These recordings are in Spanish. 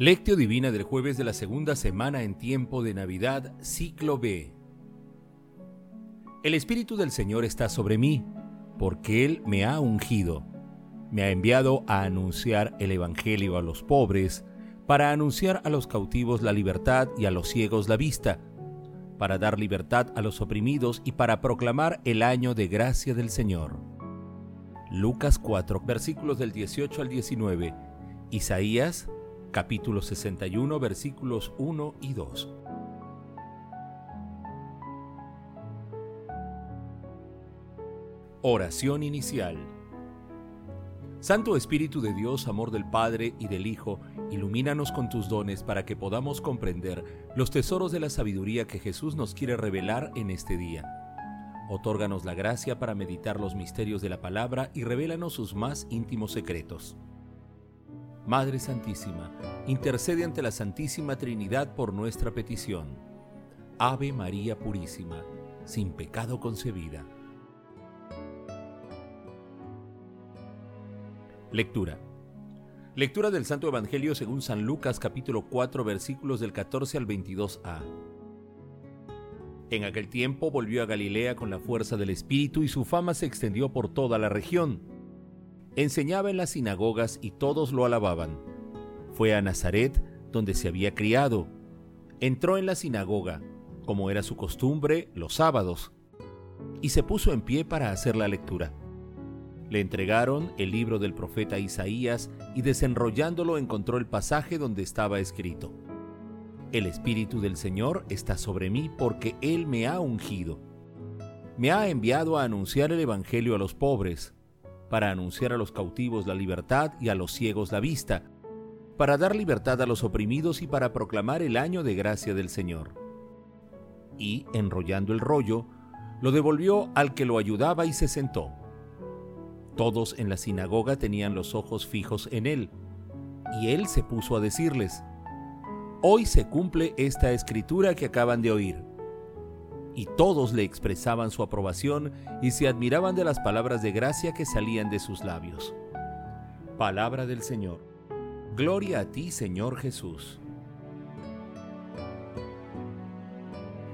Lectio Divina del jueves de la segunda semana en tiempo de Navidad, ciclo B. El Espíritu del Señor está sobre mí, porque Él me ha ungido. Me ha enviado a anunciar el Evangelio a los pobres, para anunciar a los cautivos la libertad y a los ciegos la vista, para dar libertad a los oprimidos y para proclamar el año de gracia del Señor. Lucas 4, versículos del 18 al 19. Isaías capítulo 61, versículos 1 y 2. Oración inicial. Santo Espíritu de Dios, amor del Padre y del Hijo, ilumínanos con tus dones para que podamos comprender los tesoros de la sabiduría que Jesús nos quiere revelar en este día. Otórganos la gracia para meditar los misterios de la palabra y revélanos sus más íntimos secretos. Madre Santísima, intercede ante la Santísima Trinidad por nuestra petición. Ave María Purísima, sin pecado concebida. Lectura. Lectura del Santo Evangelio según San Lucas capítulo 4 versículos del 14 al 22a. En aquel tiempo volvió a Galilea con la fuerza del Espíritu y su fama se extendió por toda la región enseñaba en las sinagogas y todos lo alababan. Fue a Nazaret, donde se había criado. Entró en la sinagoga, como era su costumbre, los sábados, y se puso en pie para hacer la lectura. Le entregaron el libro del profeta Isaías y desenrollándolo encontró el pasaje donde estaba escrito. El Espíritu del Señor está sobre mí porque Él me ha ungido. Me ha enviado a anunciar el Evangelio a los pobres para anunciar a los cautivos la libertad y a los ciegos la vista, para dar libertad a los oprimidos y para proclamar el año de gracia del Señor. Y, enrollando el rollo, lo devolvió al que lo ayudaba y se sentó. Todos en la sinagoga tenían los ojos fijos en él, y él se puso a decirles, Hoy se cumple esta escritura que acaban de oír y todos le expresaban su aprobación y se admiraban de las palabras de gracia que salían de sus labios. Palabra del Señor. Gloria a ti, Señor Jesús.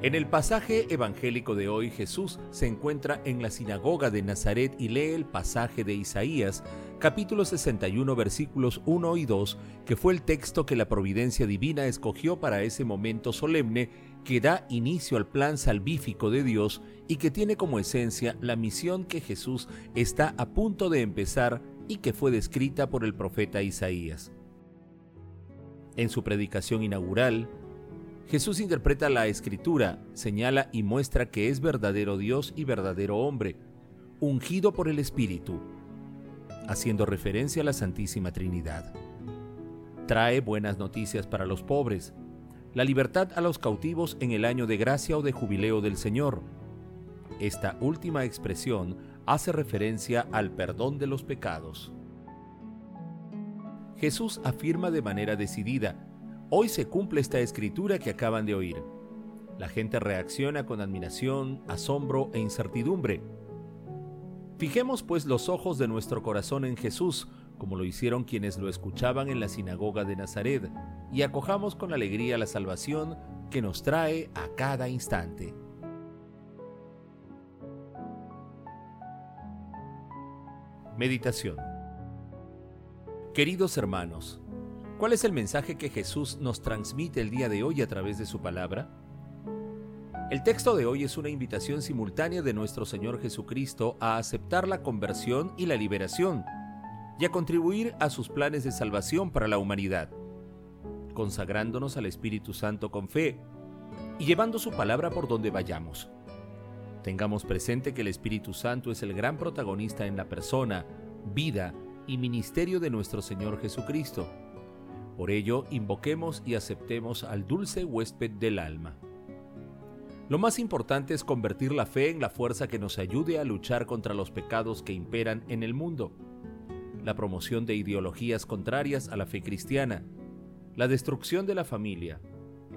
En el pasaje evangélico de hoy Jesús se encuentra en la sinagoga de Nazaret y lee el pasaje de Isaías, capítulo 61 versículos 1 y 2, que fue el texto que la providencia divina escogió para ese momento solemne que da inicio al plan salvífico de Dios y que tiene como esencia la misión que Jesús está a punto de empezar y que fue descrita por el profeta Isaías. En su predicación inaugural, Jesús interpreta la escritura, señala y muestra que es verdadero Dios y verdadero hombre, ungido por el Espíritu, haciendo referencia a la Santísima Trinidad. Trae buenas noticias para los pobres, la libertad a los cautivos en el año de gracia o de jubileo del Señor. Esta última expresión hace referencia al perdón de los pecados. Jesús afirma de manera decidida Hoy se cumple esta escritura que acaban de oír. La gente reacciona con admiración, asombro e incertidumbre. Fijemos pues los ojos de nuestro corazón en Jesús, como lo hicieron quienes lo escuchaban en la sinagoga de Nazaret, y acojamos con alegría la salvación que nos trae a cada instante. Meditación Queridos hermanos, ¿Cuál es el mensaje que Jesús nos transmite el día de hoy a través de su palabra? El texto de hoy es una invitación simultánea de nuestro Señor Jesucristo a aceptar la conversión y la liberación y a contribuir a sus planes de salvación para la humanidad, consagrándonos al Espíritu Santo con fe y llevando su palabra por donde vayamos. Tengamos presente que el Espíritu Santo es el gran protagonista en la persona, vida y ministerio de nuestro Señor Jesucristo por ello, invoquemos y aceptemos al dulce huésped del alma. Lo más importante es convertir la fe en la fuerza que nos ayude a luchar contra los pecados que imperan en el mundo. La promoción de ideologías contrarias a la fe cristiana, la destrucción de la familia,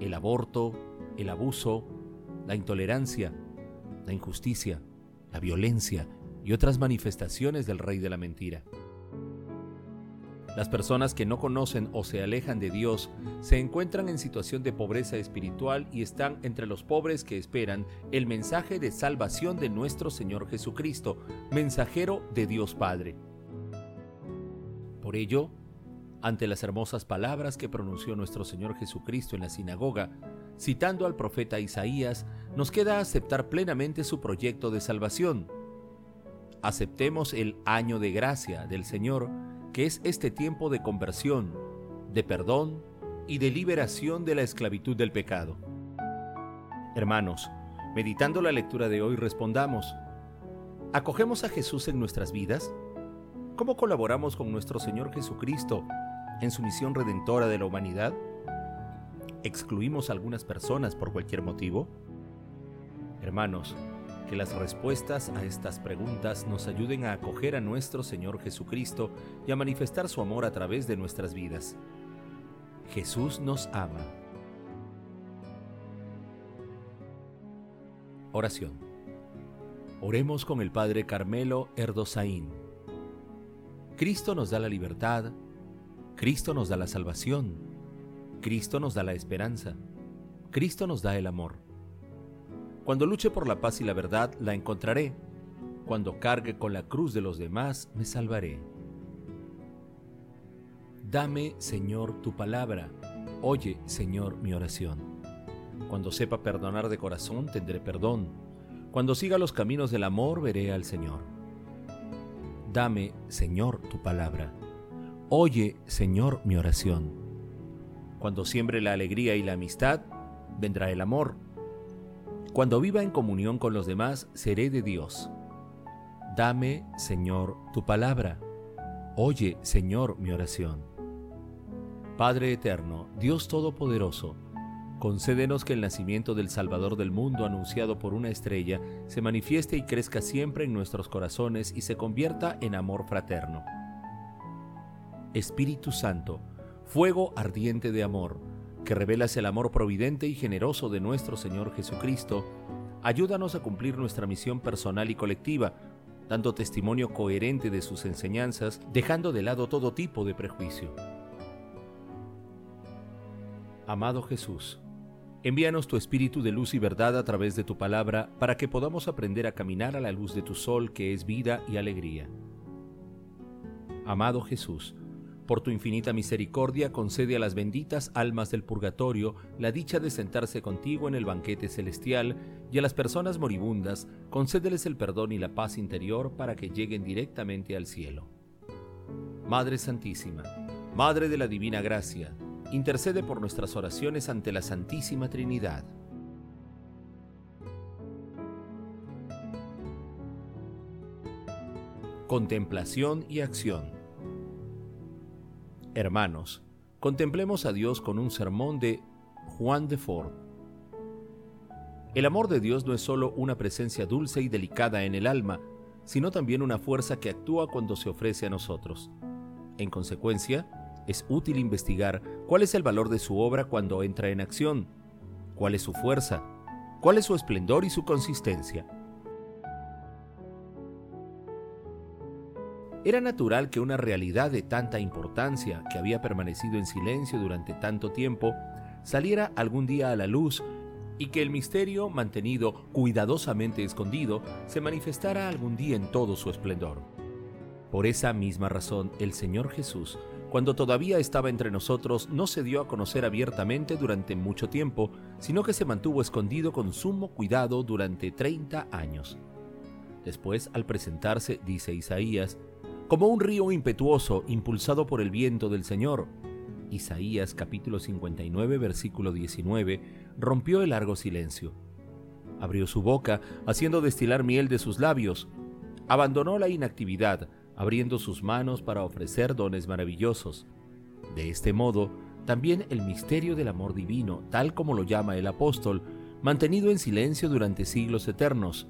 el aborto, el abuso, la intolerancia, la injusticia, la violencia y otras manifestaciones del rey de la mentira. Las personas que no conocen o se alejan de Dios se encuentran en situación de pobreza espiritual y están entre los pobres que esperan el mensaje de salvación de nuestro Señor Jesucristo, mensajero de Dios Padre. Por ello, ante las hermosas palabras que pronunció nuestro Señor Jesucristo en la sinagoga, citando al profeta Isaías, nos queda aceptar plenamente su proyecto de salvación. Aceptemos el año de gracia del Señor, que es este tiempo de conversión, de perdón y de liberación de la esclavitud del pecado. Hermanos, meditando la lectura de hoy respondamos, ¿acogemos a Jesús en nuestras vidas? ¿Cómo colaboramos con nuestro Señor Jesucristo en su misión redentora de la humanidad? ¿Excluimos a algunas personas por cualquier motivo? Hermanos, que las respuestas a estas preguntas nos ayuden a acoger a nuestro Señor Jesucristo y a manifestar su amor a través de nuestras vidas. Jesús nos ama. Oración. Oremos con el Padre Carmelo Erdosaín. Cristo nos da la libertad, Cristo nos da la salvación, Cristo nos da la esperanza, Cristo nos da el amor. Cuando luche por la paz y la verdad, la encontraré. Cuando cargue con la cruz de los demás, me salvaré. Dame, Señor, tu palabra. Oye, Señor, mi oración. Cuando sepa perdonar de corazón, tendré perdón. Cuando siga los caminos del amor, veré al Señor. Dame, Señor, tu palabra. Oye, Señor, mi oración. Cuando siembre la alegría y la amistad, vendrá el amor cuando viva en comunión con los demás, seré de Dios. Dame, Señor, tu palabra. Oye, Señor, mi oración. Padre eterno, Dios Todopoderoso, concédenos que el nacimiento del Salvador del mundo anunciado por una estrella se manifieste y crezca siempre en nuestros corazones y se convierta en amor fraterno. Espíritu Santo, fuego ardiente de amor, que revelas el amor providente y generoso de nuestro Señor Jesucristo, ayúdanos a cumplir nuestra misión personal y colectiva, dando testimonio coherente de sus enseñanzas, dejando de lado todo tipo de prejuicio. Amado Jesús, envíanos tu Espíritu de luz y verdad a través de tu palabra para que podamos aprender a caminar a la luz de tu sol que es vida y alegría. Amado Jesús, por tu infinita misericordia, concede a las benditas almas del purgatorio la dicha de sentarse contigo en el banquete celestial y a las personas moribundas, concédeles el perdón y la paz interior para que lleguen directamente al cielo. Madre Santísima, Madre de la Divina Gracia, intercede por nuestras oraciones ante la Santísima Trinidad. Contemplación y acción. Hermanos, contemplemos a Dios con un sermón de Juan de Ford. El amor de Dios no es solo una presencia dulce y delicada en el alma, sino también una fuerza que actúa cuando se ofrece a nosotros. En consecuencia, es útil investigar cuál es el valor de su obra cuando entra en acción, cuál es su fuerza, cuál es su esplendor y su consistencia. Era natural que una realidad de tanta importancia, que había permanecido en silencio durante tanto tiempo, saliera algún día a la luz y que el misterio, mantenido cuidadosamente escondido, se manifestara algún día en todo su esplendor. Por esa misma razón, el Señor Jesús, cuando todavía estaba entre nosotros, no se dio a conocer abiertamente durante mucho tiempo, sino que se mantuvo escondido con sumo cuidado durante 30 años. Después, al presentarse, dice Isaías, como un río impetuoso impulsado por el viento del Señor. Isaías capítulo 59 versículo 19 rompió el largo silencio. Abrió su boca, haciendo destilar miel de sus labios. Abandonó la inactividad, abriendo sus manos para ofrecer dones maravillosos. De este modo, también el misterio del amor divino, tal como lo llama el apóstol, mantenido en silencio durante siglos eternos,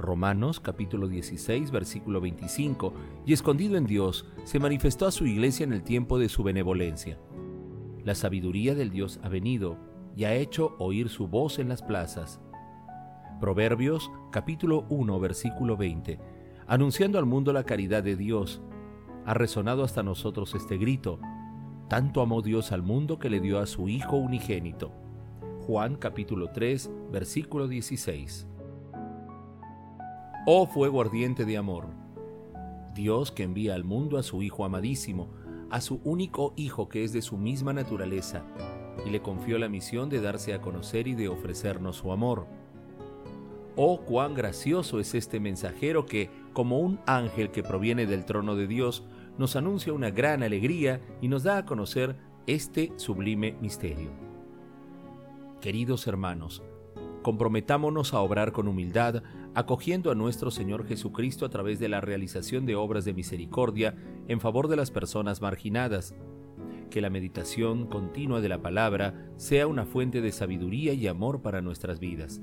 Romanos capítulo 16 versículo 25, y escondido en Dios, se manifestó a su iglesia en el tiempo de su benevolencia. La sabiduría del Dios ha venido y ha hecho oír su voz en las plazas. Proverbios capítulo 1 versículo 20, anunciando al mundo la caridad de Dios, ha resonado hasta nosotros este grito. Tanto amó Dios al mundo que le dio a su Hijo unigénito. Juan capítulo 3, versículo 16. Oh fuego ardiente de amor. Dios que envía al mundo a su Hijo amadísimo, a su único Hijo que es de su misma naturaleza, y le confió la misión de darse a conocer y de ofrecernos su amor. Oh, cuán gracioso es este mensajero que, como un ángel que proviene del trono de Dios, nos anuncia una gran alegría y nos da a conocer este sublime misterio. Queridos hermanos, comprometámonos a obrar con humildad, acogiendo a nuestro Señor Jesucristo a través de la realización de obras de misericordia en favor de las personas marginadas. Que la meditación continua de la palabra sea una fuente de sabiduría y amor para nuestras vidas.